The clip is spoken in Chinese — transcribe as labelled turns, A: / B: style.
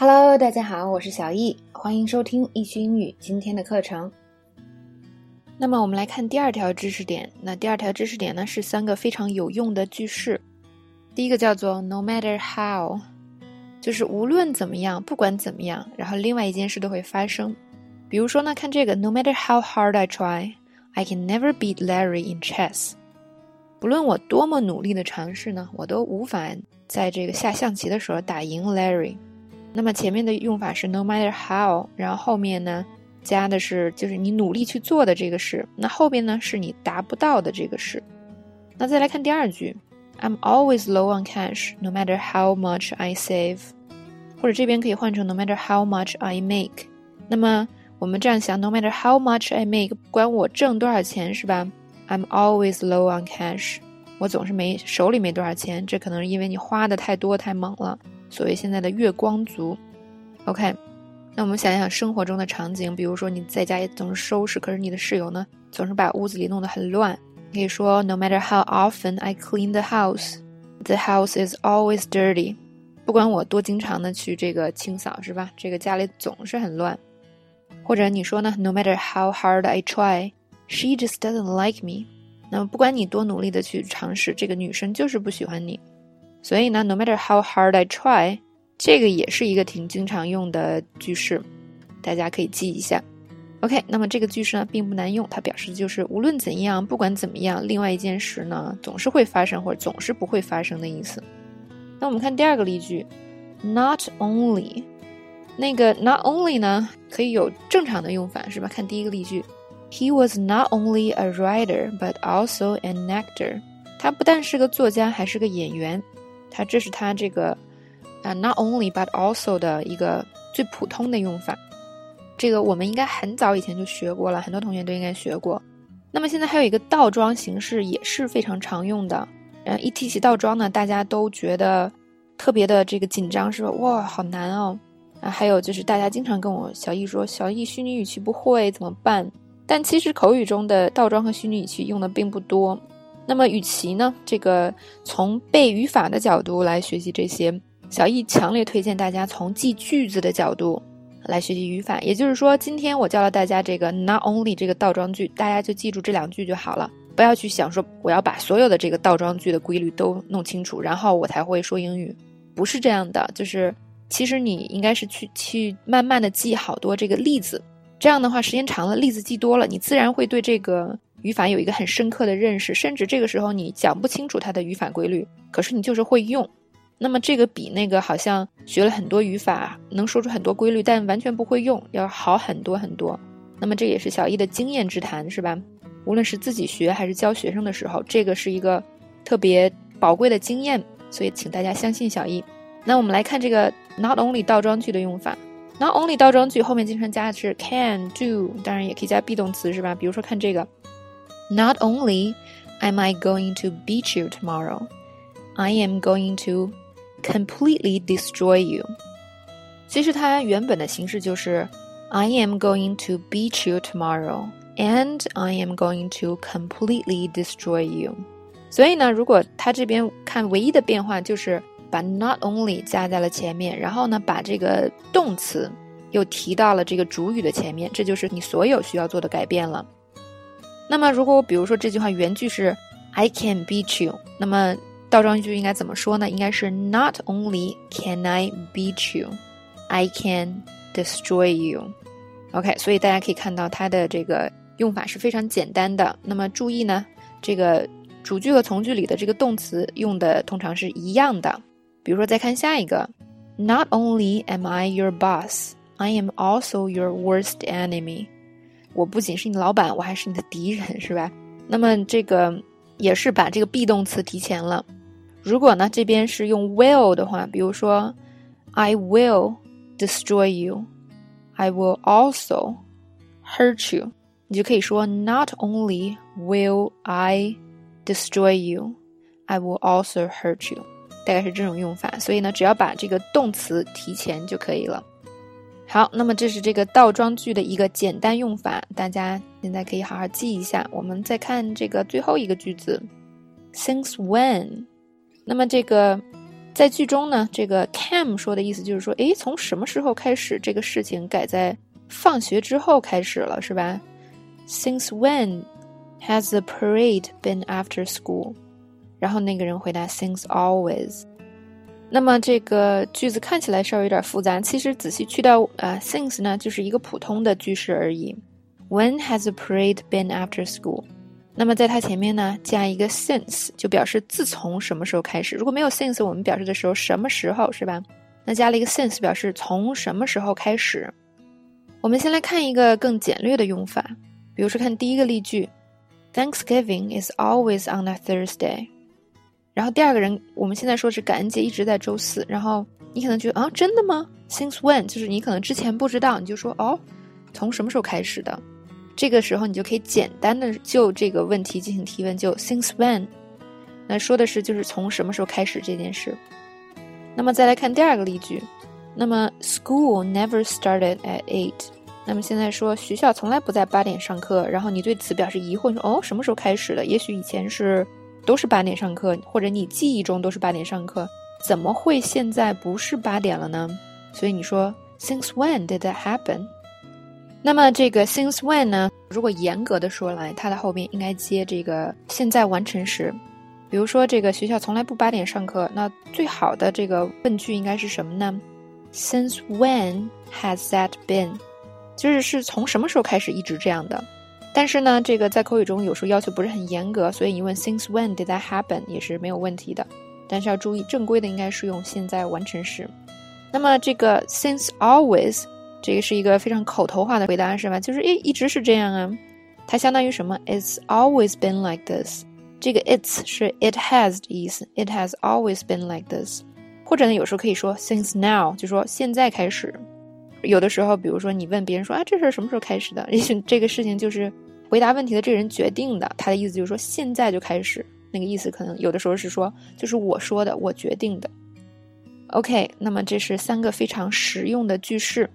A: Hello，大家好，我是小易，欢迎收听易趣英语今天的课程。那么我们来看第二条知识点。那第二条知识点呢是三个非常有用的句式。第一个叫做 No matter how，就是无论怎么样，不管怎么样，然后另外一件事都会发生。比如说呢，看这个 No matter how hard I try，I can never beat Larry in chess。不论我多么努力的尝试呢，我都无法在这个下象棋的时候打赢 Larry。那么前面的用法是 No matter how，然后后面呢？加的是就是你努力去做的这个事，那后边呢是你达不到的这个事。那再来看第二句，I'm always low on cash, no matter how much I save。或者这边可以换成 No matter how much I make。那么我们这样想，No matter how much I make，不管我挣多少钱是吧？I'm always low on cash。我总是没手里没多少钱，这可能是因为你花的太多太猛了，所谓现在的月光族。OK。那我们想一想生活中的场景，比如说你在家也总是收拾，可是你的室友呢总是把屋子里弄得很乱。你可以说，No matter how often I clean the house, the house is always dirty。不管我多经常的去这个清扫，是吧？这个家里总是很乱。或者你说呢？No matter how hard I try, she just doesn't like me。那么不管你多努力的去尝试，这个女生就是不喜欢你。所以呢，No matter how hard I try。这个也是一个挺经常用的句式，大家可以记一下。OK，那么这个句式呢并不难用，它表示就是无论怎样，不管怎么样，另外一件事呢总是会发生或者总是不会发生的意思。那我们看第二个例句，Not only，那个 Not only 呢可以有正常的用法是吧？看第一个例句，He was not only a writer but also an actor。他不但是个作家，还是个演员。他这是他这个。啊，not only but also 的一个最普通的用法，这个我们应该很早以前就学过了，很多同学都应该学过。那么现在还有一个倒装形式也是非常常用的。嗯，一提起倒装呢，大家都觉得特别的这个紧张，是吧？哇，好难哦！啊，还有就是大家经常跟我小易说，小易虚拟语气不会怎么办？但其实口语中的倒装和虚拟语气用的并不多。那么与其呢，这个从背语法的角度来学习这些。小易强烈推荐大家从记句子的角度来学习语法，也就是说，今天我教了大家这个 not only 这个倒装句，大家就记住这两句就好了，不要去想说我要把所有的这个倒装句的规律都弄清楚，然后我才会说英语，不是这样的。就是其实你应该是去去慢慢的记好多这个例子，这样的话时间长了，例子记多了，你自然会对这个语法有一个很深刻的认识，甚至这个时候你讲不清楚它的语法规律，可是你就是会用。那么这个比那个好像学了很多语法，能说出很多规律，但完全不会用，要好很多很多。那么这也是小易的经验之谈，是吧？无论是自己学还是教学生的时候，这个是一个特别宝贵的经验，所以请大家相信小易。那我们来看这个 not only 倒装句的用法。not only 倒装句后面经常加的是 can do，当然也可以加 be 动词，是吧？比如说看这个 ，not only am I going to beat you tomorrow，I am going to completely destroy you。其实它原本的形式就是 I am going to beat you tomorrow and I am going to completely destroy you。所以呢，如果它这边看唯一的变化就是把 not only 加在了前面，然后呢把这个动词又提到了这个主语的前面，这就是你所有需要做的改变了。 那么如果我比如说这句话原句是 I can beat you，那么倒装句应该怎么说呢？应该是 Not only can I beat you, I can destroy you. OK，所以大家可以看到它的这个用法是非常简单的。那么注意呢，这个主句和从句里的这个动词用的通常是一样的。比如说，再看下一个，Not only am I your boss, I am also your worst enemy. 我不仅是你的老板，我还是你的敌人，是吧？那么这个也是把这个 be 动词提前了。如果呢，这边是用 will 的话，比如说，I will destroy you, I will also hurt you，你就可以说，Not only will I destroy you, I will also hurt you，大概是这种用法。所以呢，只要把这个动词提前就可以了。好，那么这是这个倒装句的一个简单用法，大家现在可以好好记一下。我们再看这个最后一个句子，Since when？那么这个在剧中呢，这个 Cam 说的意思就是说，诶，从什么时候开始这个事情改在放学之后开始了，是吧？Since when has the parade been after school？然后那个人回答，Since always。那么这个句子看起来稍微有点复杂，其实仔细去掉啊，since 呢就是一个普通的句式而已。When has the parade been after school？那么在它前面呢加一个 since，就表示自从什么时候开始。如果没有 since，我们表示的时候什么时候是吧？那加了一个 since，表示从什么时候开始。我们先来看一个更简略的用法，比如说看第一个例句：Thanksgiving is always on a Thursday。然后第二个人，我们现在说是感恩节一直在周四。然后你可能觉得啊，真的吗？Since when？就是你可能之前不知道，你就说哦，从什么时候开始的？这个时候你就可以简单的就这个问题进行提问，就 Since when？那说的是就是从什么时候开始这件事。那么再来看第二个例句，那么 School never started at eight。那么现在说学校从来不在八点上课，然后你对此表示疑惑，说哦，什么时候开始的？也许以前是。都是八点上课，或者你记忆中都是八点上课，怎么会现在不是八点了呢？所以你说 Since when did that happen？那么这个 Since when 呢？如果严格的说来，它的后边应该接这个现在完成时。比如说这个学校从来不八点上课，那最好的这个问句应该是什么呢？Since when has that been？就是是从什么时候开始一直这样的？但是呢，这个在口语中有时候要求不是很严格，所以你问 Since when did that happen 也是没有问题的。但是要注意，正规的应该是用现在完成时。那么这个 Since always 这个是一个非常口头化的回答，是吧？就是诶，一直是这样啊。它相当于什么？It's always been like this。这个 It's 是 It has 的意思，It has always been like this。或者呢，有时候可以说 Since now，就说现在开始。有的时候，比如说你问别人说啊，这事什么时候开始的？这个事情就是回答问题的这人决定的。他的意思就是说现在就开始，那个意思可能有的时候是说就是我说的，我决定的。OK，那么这是三个非常实用的句式。